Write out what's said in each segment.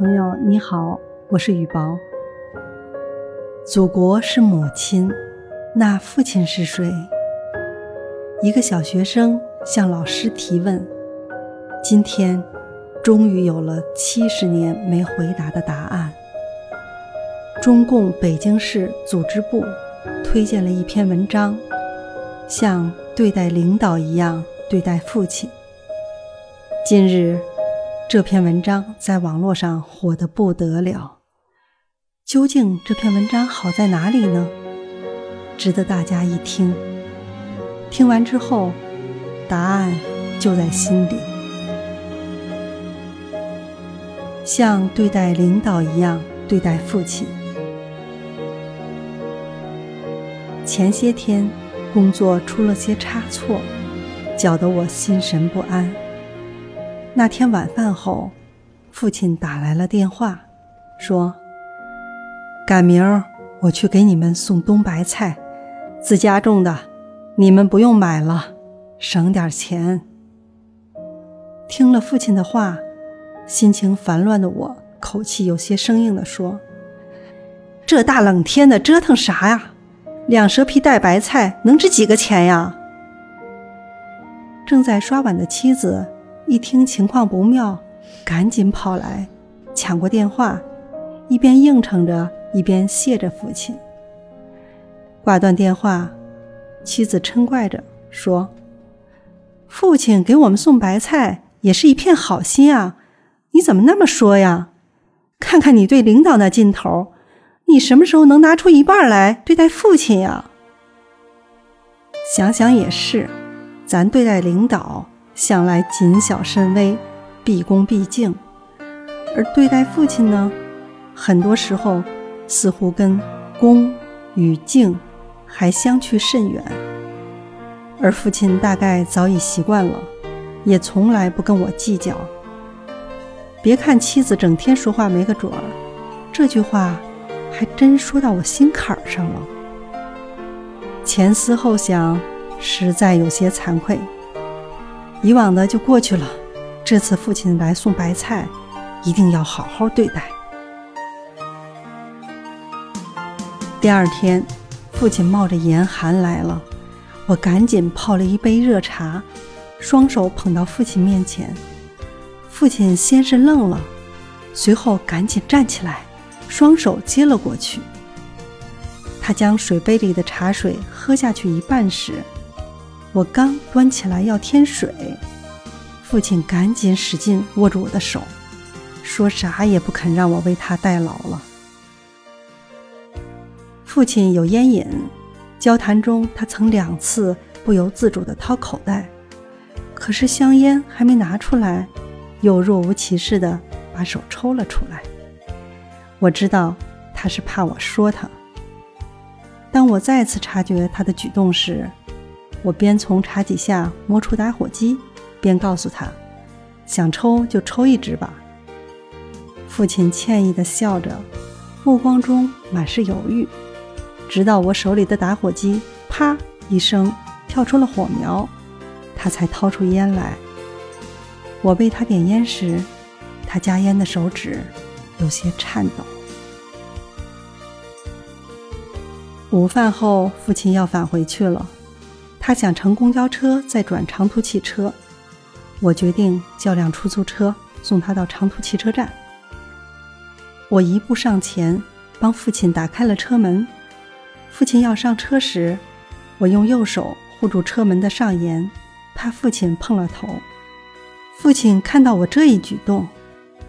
朋友你好，我是雨薄。祖国是母亲，那父亲是谁？一个小学生向老师提问，今天终于有了七十年没回答的答案。中共北京市组织部推荐了一篇文章，像对待领导一样对待父亲。近日。这篇文章在网络上火得不得了。究竟这篇文章好在哪里呢？值得大家一听。听完之后，答案就在心里。像对待领导一样对待父亲。前些天工作出了些差错，搅得我心神不安。那天晚饭后，父亲打来了电话，说：“赶明儿我去给你们送冬白菜，自家种的，你们不用买了，省点钱。”听了父亲的话，心情烦乱的我，口气有些生硬地说：“这大冷天的折腾啥呀？两蛇皮袋白菜能值几个钱呀？”正在刷碗的妻子。一听情况不妙，赶紧跑来，抢过电话，一边应承着，一边谢着父亲。挂断电话，妻子嗔怪着说：“父亲给我们送白菜，也是一片好心啊，你怎么那么说呀？看看你对领导那劲头，你什么时候能拿出一半来对待父亲呀？”想想也是，咱对待领导。向来谨小慎微，毕恭毕敬，而对待父亲呢，很多时候似乎跟恭与敬还相去甚远。而父亲大概早已习惯了，也从来不跟我计较。别看妻子整天说话没个准儿，这句话还真说到我心坎儿上了。前思后想，实在有些惭愧。以往的就过去了，这次父亲来送白菜，一定要好好对待。第二天，父亲冒着严寒来了，我赶紧泡了一杯热茶，双手捧到父亲面前。父亲先是愣了，随后赶紧站起来，双手接了过去。他将水杯里的茶水喝下去一半时，我刚端起来要添水，父亲赶紧使劲握住我的手，说啥也不肯让我为他代劳了。父亲有烟瘾，交谈中他曾两次不由自主地掏口袋，可是香烟还没拿出来，又若无其事地把手抽了出来。我知道他是怕我说他。当我再次察觉他的举动时，我边从茶几下摸出打火机，边告诉他：“想抽就抽一支吧。”父亲歉意地笑着，目光中满是犹豫。直到我手里的打火机“啪”一声跳出了火苗，他才掏出烟来。我为他点烟时，他夹烟的手指有些颤抖。午饭后，父亲要返回去了。他想乘公交车再转长途汽车，我决定叫辆出租车送他到长途汽车站。我一步上前，帮父亲打开了车门。父亲要上车时，我用右手护住车门的上沿，怕父亲碰了头。父亲看到我这一举动，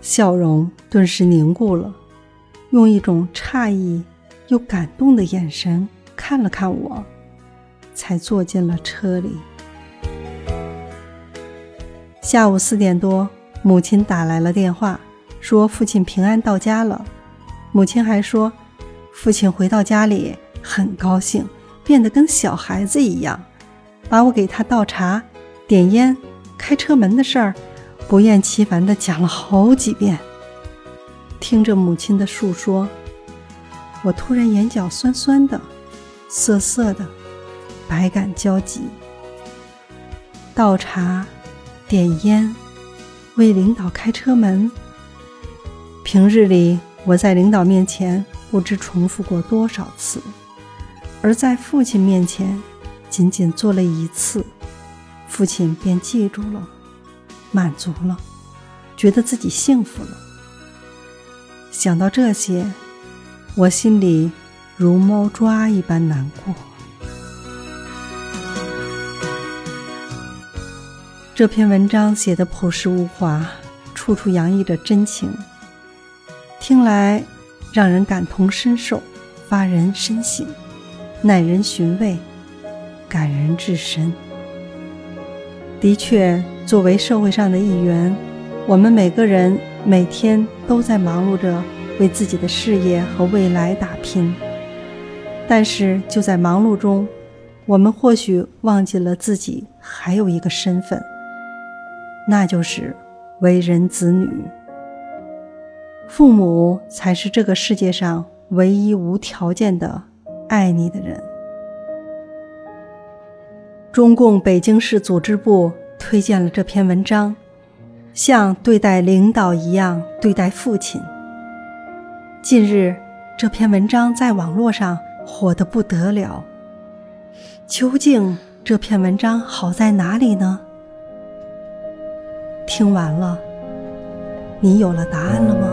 笑容顿时凝固了，用一种诧异又感动的眼神看了看我。才坐进了车里。下午四点多，母亲打来了电话，说父亲平安到家了。母亲还说，父亲回到家里很高兴，变得跟小孩子一样，把我给他倒茶、点烟、开车门的事儿，不厌其烦地讲了好几遍。听着母亲的述说，我突然眼角酸酸的、涩涩的。百感交集，倒茶、点烟、为领导开车门，平日里我在领导面前不知重复过多少次，而在父亲面前仅仅做了一次，父亲便记住了，满足了，觉得自己幸福了。想到这些，我心里如猫抓一般难过。这篇文章写的朴实无华，处处洋溢着真情，听来让人感同身受，发人深省，耐人寻味，感人至深。的确，作为社会上的一员，我们每个人每天都在忙碌着为自己的事业和未来打拼，但是就在忙碌中，我们或许忘记了自己还有一个身份。那就是为人子女，父母才是这个世界上唯一无条件的爱你的人。中共北京市组织部推荐了这篇文章，像对待领导一样对待父亲。近日，这篇文章在网络上火得不得了。究竟这篇文章好在哪里呢？听完了，你有了答案了吗？